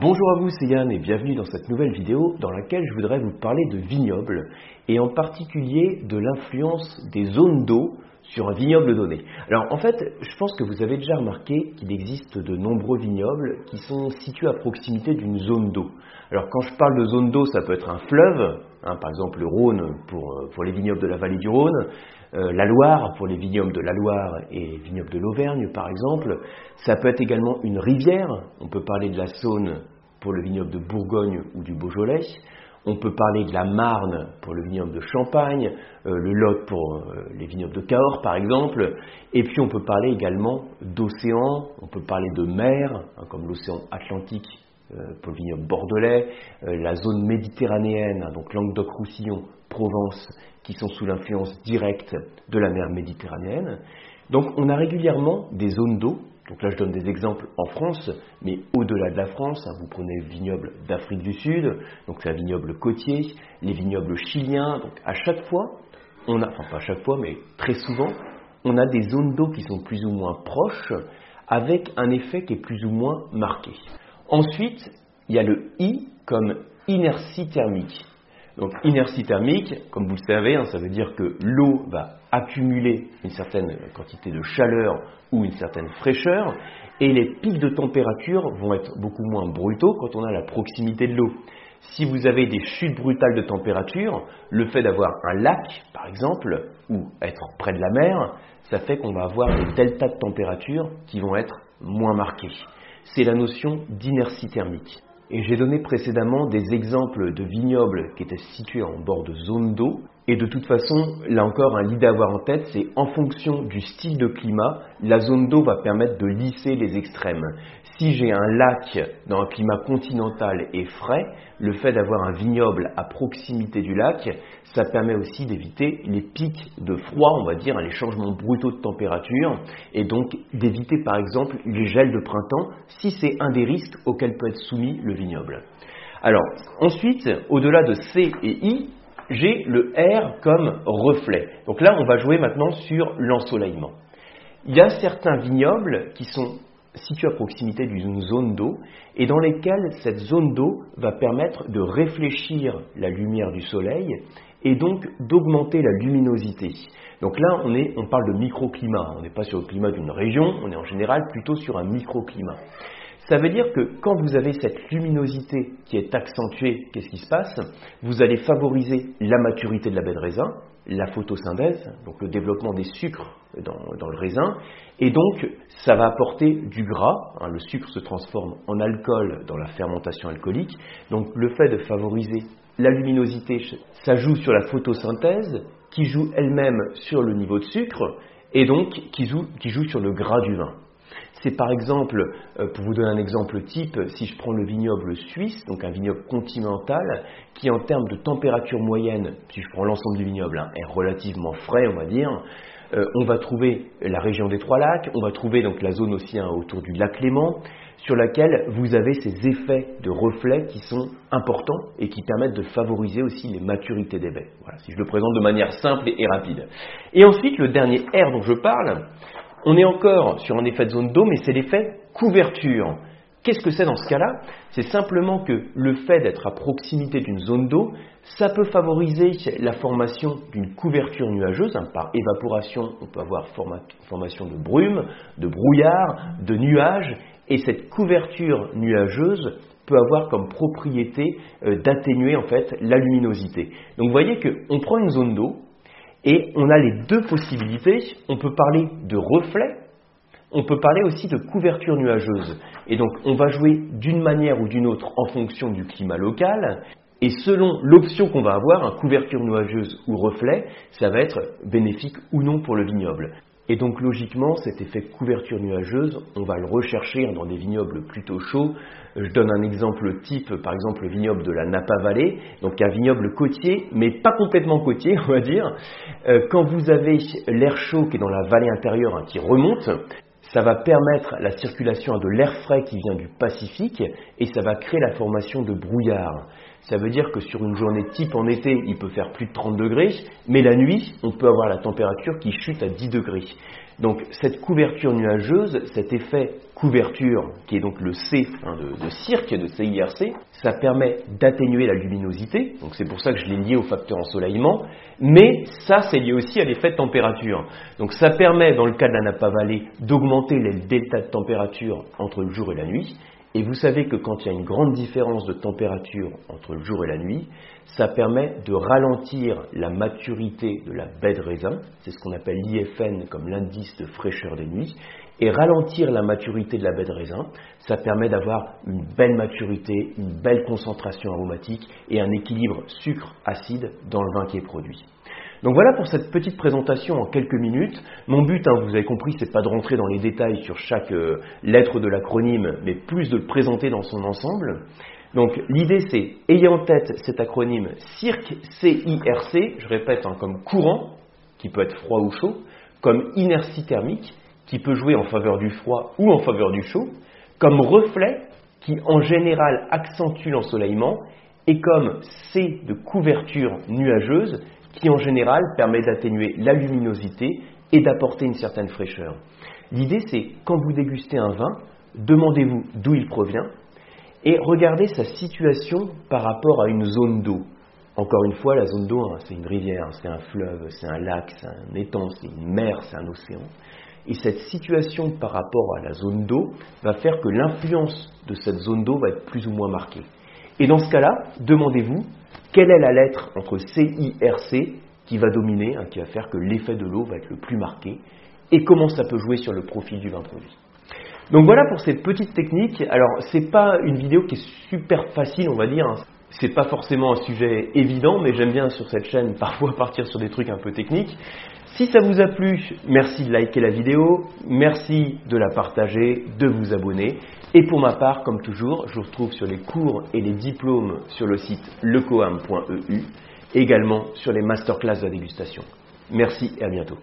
Bonjour à vous, c'est Yann et bienvenue dans cette nouvelle vidéo dans laquelle je voudrais vous parler de vignoble et en particulier de l'influence des zones d'eau sur un vignoble donné. Alors en fait, je pense que vous avez déjà remarqué qu'il existe de nombreux vignobles qui sont situés à proximité d'une zone d'eau. Alors quand je parle de zone d'eau, ça peut être un fleuve, hein, par exemple le Rhône pour, euh, pour, les vignobles de la vallée du Rhône, la Loire pour les vignobles de la Loire et les vignobles de l'Auvergne par exemple. Ça peut être également une rivière, on peut parler de la Saône pour le vignoble de Bourgogne ou du Beaujolais. On peut parler de la Marne pour le vignoble de Champagne, euh, le Lot pour euh, les vignobles de Cahors par exemple, et puis on peut parler également d'océan, on peut parler de mer, hein, comme l'océan Atlantique euh, vignoble bordelais, la zone méditerranéenne, donc Languedoc-Roussillon, Provence, qui sont sous l'influence directe de la mer Méditerranéenne. Donc on a régulièrement des zones d'eau donc là, je donne des exemples en France, mais au-delà de la France, hein, vous prenez le vignoble d'Afrique du Sud, donc c'est un vignoble côtier, les vignobles chiliens. Donc à chaque fois, on a, enfin pas à chaque fois, mais très souvent, on a des zones d'eau qui sont plus ou moins proches, avec un effet qui est plus ou moins marqué. Ensuite, il y a le I comme inertie thermique. Donc inertie thermique, comme vous le savez, hein, ça veut dire que l'eau va accumuler une certaine quantité de chaleur ou une certaine fraîcheur, et les pics de température vont être beaucoup moins brutaux quand on a la proximité de l'eau. Si vous avez des chutes brutales de température, le fait d'avoir un lac, par exemple, ou être près de la mer, ça fait qu'on va avoir des deltas de température qui vont être moins marqués. C'est la notion d'inertie thermique. Et j'ai donné précédemment des exemples de vignobles qui étaient situés en bord de zone d'eau. Et de toute façon, là encore, un lit à avoir en tête, c'est en fonction du style de climat, la zone d'eau va permettre de lisser les extrêmes. Si j'ai un lac dans un climat continental et frais, le fait d'avoir un vignoble à proximité du lac, ça permet aussi d'éviter les pics de froid, on va dire, les changements brutaux de température, et donc d'éviter par exemple les gels de printemps, si c'est un des risques auxquels peut être soumis le vignoble. Alors, ensuite, au-delà de C et I, j'ai le R comme reflet. Donc là, on va jouer maintenant sur l'ensoleillement. Il y a certains vignobles qui sont situés à proximité d'une zone d'eau et dans lesquels cette zone d'eau va permettre de réfléchir la lumière du soleil et donc d'augmenter la luminosité. Donc là, on, est, on parle de microclimat, on n'est pas sur le climat d'une région, on est en général plutôt sur un microclimat. Ça veut dire que quand vous avez cette luminosité qui est accentuée, qu'est-ce qui se passe? Vous allez favoriser la maturité de la baie de raisin, la photosynthèse, donc le développement des sucres dans, le raisin, et donc ça va apporter du gras. Hein, le sucre se transforme en alcool dans la fermentation alcoolique. Donc le fait de favoriser la luminosité, ça joue sur la photosynthèse, qui joue elle-même sur le niveau de sucre, et donc qui joue, qui joue sur le gras du vin. C'est par exemple, euh, pour vous donner un exemple type, si je prends le vignoble suisse, donc un vignoble continental, qui en termes de température moyenne, si je prends l'ensemble du vignoble, hein, est relativement frais, on va dire, euh, on va trouver la région des Trois Lacs, on va trouver donc la zone aussi hein, autour du lac Léman, sur laquelle vous avez ces effets de reflets qui sont importants et qui permettent de favoriser aussi les maturités des baies. Voilà, si je le présente de manière simple et rapide. Et ensuite, le dernier R dont je parle, on est encore sur un effet de zone d'eau, mais c'est l'effet couverture. Qu'est-ce que c'est dans ce cas-là? C'est simplement que le fait d'être à proximité d'une zone d'eau, ça peut favoriser la formation d'une couverture nuageuse. Hein, par évaporation, on peut avoir formation de brume, de brouillard, de nuages, et cette couverture nuageuse peut avoir comme propriété euh, d'atténuer en fait la luminosité. Donc vous voyez qu'on prend une zone d'eau, et on a les deux possibilités. On peut parler de reflet, on peut parler aussi de couverture nuageuse. Et donc on va jouer d'une manière ou d'une autre en fonction du climat local. Et selon l'option qu'on va avoir, couverture nuageuse ou reflet, ça va être bénéfique ou non pour le vignoble. Et donc logiquement, cet effet couverture nuageuse, on va le rechercher dans des vignobles plutôt chauds. Je donne un exemple type, par exemple le vignoble de la Napa Valley, donc un vignoble côtier, mais pas complètement côtier, on va dire. Euh, quand vous avez l'air chaud qui est dans la vallée intérieure qui remonte, ça va permettre la circulation de l'air frais qui vient du Pacifique et ça va créer la formation de brouillard. Ça veut dire que sur une journée type en été, il peut faire plus de 30 degrés, mais la nuit, on peut avoir la température qui chute à 10 degrés. Donc cette couverture nuageuse, cet effet couverture, qui est donc le C hein, de, cirque, de CIRC, ça permet d'atténuer la luminosité, donc c'est pour ça que je l'ai lié au facteur ensoleillement, mais ça c'est lié aussi à l'effet de température. Donc ça permet, dans le cas de la nappe avalée, d'augmenter les deltas de température entre le jour et la nuit, et vous savez que quand il y a une grande différence de température entre le jour et la nuit, ça permet de ralentir la maturité de la baie de raisin, c'est ce qu'on appelle l'IFN comme l'indice de fraîcheur des nuits, et ralentir la maturité de la baie de raisin, ça permet d'avoir une belle maturité, une belle concentration aromatique et un équilibre sucre-acide dans le vin qui est produit. Donc voilà pour cette petite présentation en quelques minutes. Mon but, hein, vous avez compris, c'est pas de rentrer dans les détails sur chaque euh, lettre de l'acronyme, mais plus de le présenter dans son ensemble. Donc l'idée c'est, ayez en tête cet acronyme CIRC, je répète, hein, comme courant, qui peut être froid ou chaud, comme inertie thermique, qui peut jouer en faveur du froid ou en faveur du chaud, comme reflet, qui en général accentue l'ensoleillement, et comme C de couverture nuageuse, qui en général permet d'atténuer la luminosité et d'apporter une certaine fraîcheur. L'idée, c'est quand vous dégustez un vin, demandez-vous d'où il provient et regardez sa situation par rapport à une zone d'eau. Encore une fois, la zone d'eau, hein, c'est une rivière, c'est un fleuve, c'est un lac, c'est un étang, c'est une mer, c'est un océan. Et cette situation par rapport à la zone d'eau va faire que l'influence de cette zone d'eau va être plus ou moins marquée. Et dans ce cas-là, demandez-vous quelle est la lettre entre C, I, R, C qui va dominer, hein, qui va faire que l'effet de l'eau va être le plus marqué, et comment ça peut jouer sur le profil du vin produit? Donc voilà pour cette petite technique. Alors c'est pas une vidéo qui est super facile, on va dire. Hein. C'est pas forcément un sujet évident, mais j'aime bien sur cette chaîne parfois partir sur des trucs un peu techniques. Si ça vous a plu, merci de liker la vidéo, merci de la partager, de vous abonner. Et pour ma part, comme toujours, je vous retrouve sur les cours et les diplômes sur le site lecoam.eu, également sur les masterclass de dégustation. Merci et à bientôt.